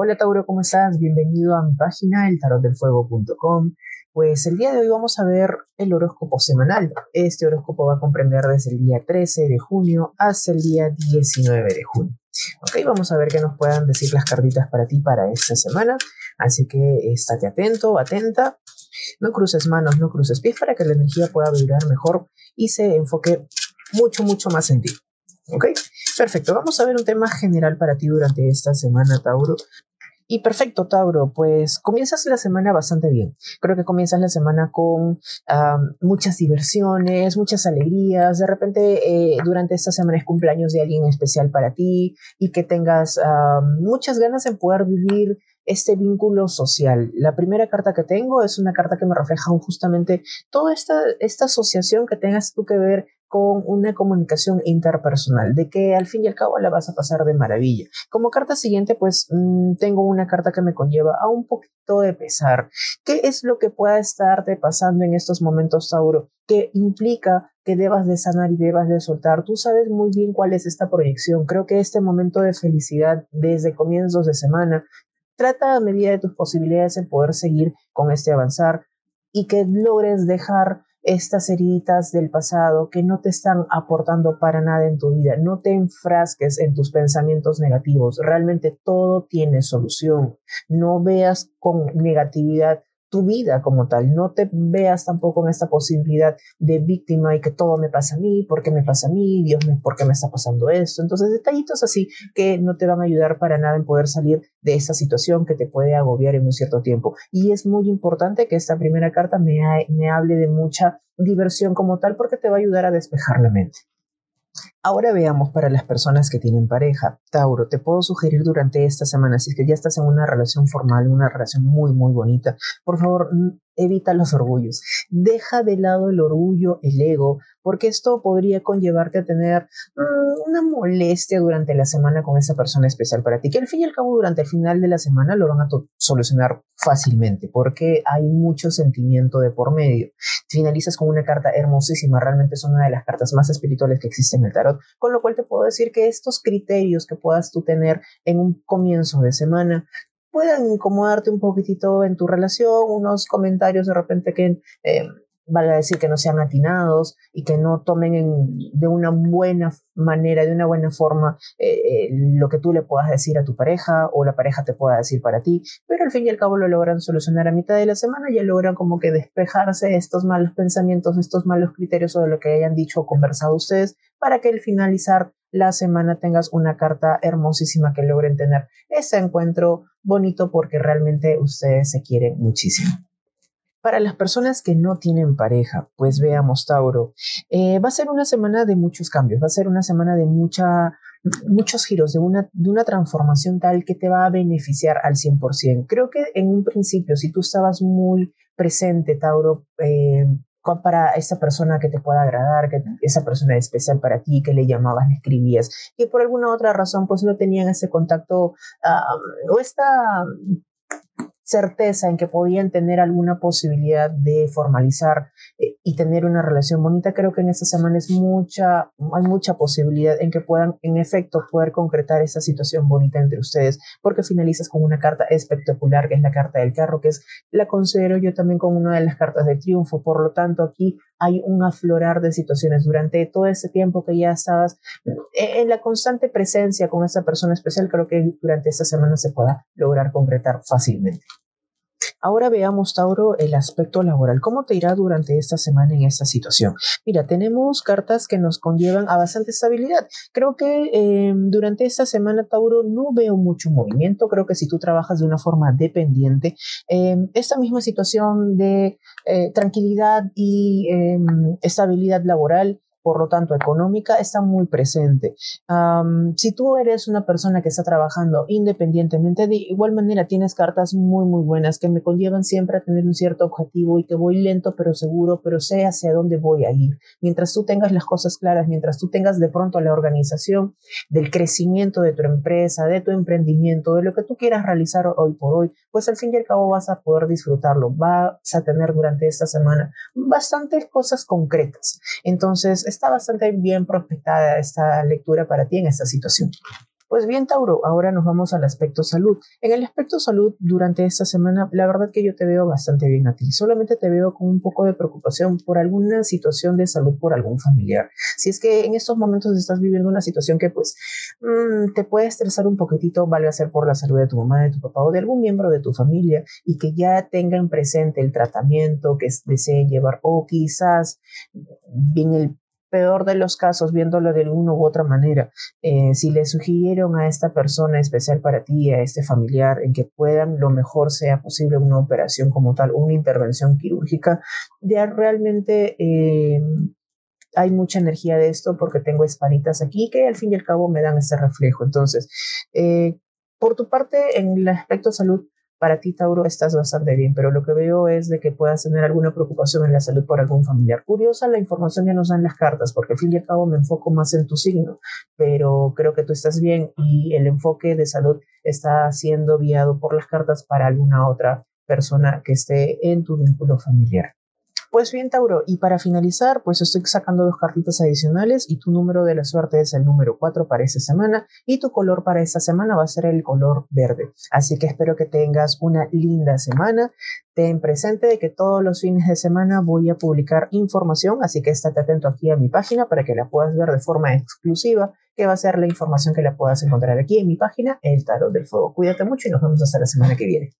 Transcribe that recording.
Hola Tauro, ¿cómo estás? Bienvenido a mi página, eltarotdelfuego.com. Pues el día de hoy vamos a ver el horóscopo semanal. Este horóscopo va a comprender desde el día 13 de junio hasta el día 19 de junio. Ok, vamos a ver qué nos puedan decir las cartitas para ti para esta semana. Así que estate atento, atenta. No cruces manos, no cruces pies para que la energía pueda vibrar mejor y se enfoque mucho, mucho más en ti. ¿Ok? Perfecto, vamos a ver un tema general para ti durante esta semana, Tauro. Y perfecto, Tauro, pues comienzas la semana bastante bien. Creo que comienzas la semana con muchas diversiones, muchas alegrías. De repente, eh, durante esta semana es cumpleaños de alguien especial para ti y que tengas muchas ganas en poder vivir este vínculo social. La primera carta que tengo es una carta que me refleja justamente toda esta, esta asociación que tengas tú que ver con una comunicación interpersonal, de que al fin y al cabo la vas a pasar de maravilla. Como carta siguiente, pues mm, tengo una carta que me conlleva a un poquito de pesar. ¿Qué es lo que pueda estarte pasando en estos momentos, Tauro? Que implica que debas de sanar y debas de soltar. Tú sabes muy bien cuál es esta proyección. Creo que este momento de felicidad desde comienzos de semana trata a medida de tus posibilidades en poder seguir con este avanzar y que logres dejar estas heridas del pasado que no te están aportando para nada en tu vida. No te enfrasques en tus pensamientos negativos. Realmente todo tiene solución. No veas con negatividad tu vida como tal. No te veas tampoco en esta posibilidad de víctima y que todo me pasa a mí, ¿por qué me pasa a mí? Dios mío, ¿por qué me está pasando esto? Entonces, detallitos así que no te van a ayudar para nada en poder salir de esa situación que te puede agobiar en un cierto tiempo. Y es muy importante que esta primera carta me, me hable de mucha diversión como tal porque te va a ayudar a despejar la mente. Ahora veamos para las personas que tienen pareja. Tauro, te puedo sugerir durante esta semana, si es que ya estás en una relación formal, una relación muy, muy bonita, por favor, evita los orgullos. Deja de lado el orgullo, el ego, porque esto podría conllevarte a tener mm, una molestia durante la semana con esa persona especial para ti, que al fin y al cabo durante el final de la semana lo van a solucionar fácilmente, porque hay mucho sentimiento de por medio. Finalizas con una carta hermosísima, realmente es una de las cartas más espirituales que existen en el tarot, con lo cual te puedo decir que estos criterios que puedas tú tener en un comienzo de semana puedan incomodarte un poquitito en tu relación, unos comentarios de repente que eh, vale decir que no sean atinados y que no tomen de una buena manera, de una buena forma eh, eh, lo que tú le puedas decir a tu pareja o la pareja te pueda decir para ti, pero al fin y al cabo lo logran solucionar a mitad de la semana, ya logran como que despejarse estos malos pensamientos, estos malos criterios o de lo que hayan dicho o conversado ustedes para que al finalizar la semana tengas una carta hermosísima que logren tener ese encuentro bonito porque realmente ustedes se quieren muchísimo. Para las personas que no tienen pareja, pues veamos Tauro, eh, va a ser una semana de muchos cambios, va a ser una semana de mucha, muchos giros, de una, de una transformación tal que te va a beneficiar al 100%. Creo que en un principio, si tú estabas muy presente, Tauro, eh, para esa persona que te pueda agradar, que esa persona es especial para ti, que le llamabas, le escribías, y por alguna otra razón pues no tenían ese contacto o esta certeza en que podían tener alguna posibilidad de formalizar eh, y tener una relación bonita, creo que en esta semana es mucha, hay mucha posibilidad en que puedan, en efecto, poder concretar esa situación bonita entre ustedes, porque finalizas con una carta espectacular, que es la carta del carro, que es, la considero yo también como una de las cartas de triunfo, por lo tanto, aquí hay un aflorar de situaciones durante todo ese tiempo que ya estabas eh, en la constante presencia con esa persona especial, creo que durante esta semana se pueda lograr concretar fácilmente. Ahora veamos, Tauro, el aspecto laboral. ¿Cómo te irá durante esta semana en esta situación? Mira, tenemos cartas que nos conllevan a bastante estabilidad. Creo que eh, durante esta semana, Tauro, no veo mucho movimiento. Creo que si tú trabajas de una forma dependiente, eh, esta misma situación de eh, tranquilidad y estabilidad laboral por lo tanto económica, está muy presente. si tú eres una persona que está trabajando independientemente, de igual manera tienes cartas muy, muy buenas que me conllevan siempre a tener un cierto objetivo y que voy lento pero seguro, pero sé hacia dónde voy a ir. Mientras tú tengas las cosas claras, mientras tú tengas de pronto la organización del crecimiento de tu empresa, de tu emprendimiento, de lo que tú quieras realizar hoy por hoy, pues al fin y al cabo vas a poder disfrutarlo, vas a tener durante esta semana bastantes cosas concretas. Entonces, está bastante bien prospectada esta lectura para ti en esta situación. Pues bien, Tauro, ahora nos vamos al aspecto salud. En el aspecto salud, durante esta semana, la verdad que yo te veo bastante bien a ti. Solamente te veo con un poco de preocupación por alguna situación de salud por algún familiar. Si es que en estos momentos estás viviendo una situación que pues mm, te puede estresar un poquitito, vale a ser por la salud de tu mamá, de tu papá o de algún miembro de tu familia y que ya tengan presente el tratamiento que deseen llevar o quizás bien el peor de los casos, viéndolo de alguna u otra manera, eh, si le sugirieron a esta persona especial para ti, a este familiar, en que puedan lo mejor sea posible una operación como tal, una intervención quirúrgica, ya realmente eh, hay mucha energía de esto porque tengo espanitas aquí que al fin y al cabo me dan ese reflejo. Entonces, eh, por tu parte, en el aspecto salud, para ti, Tauro, estás bastante bien, pero lo que veo es de que puedas tener alguna preocupación en la salud por algún familiar. Curiosa la información que nos dan las cartas, porque al fin y al cabo me enfoco más en tu signo, pero creo que tú estás bien y el enfoque de salud está siendo guiado por las cartas para alguna otra persona que esté en tu vínculo familiar. Pues bien, Tauro, y para finalizar, pues estoy sacando dos cartitas adicionales y tu número de la suerte es el número 4 para esta semana y tu color para esta semana va a ser el color verde. Así que espero que tengas una linda semana. Ten presente de que todos los fines de semana voy a publicar información, así que estate atento aquí a mi página para que la puedas ver de forma exclusiva, que va a ser la información que la puedas encontrar aquí en mi página, El Tarot del Fuego. Cuídate mucho y nos vemos hasta la semana que viene.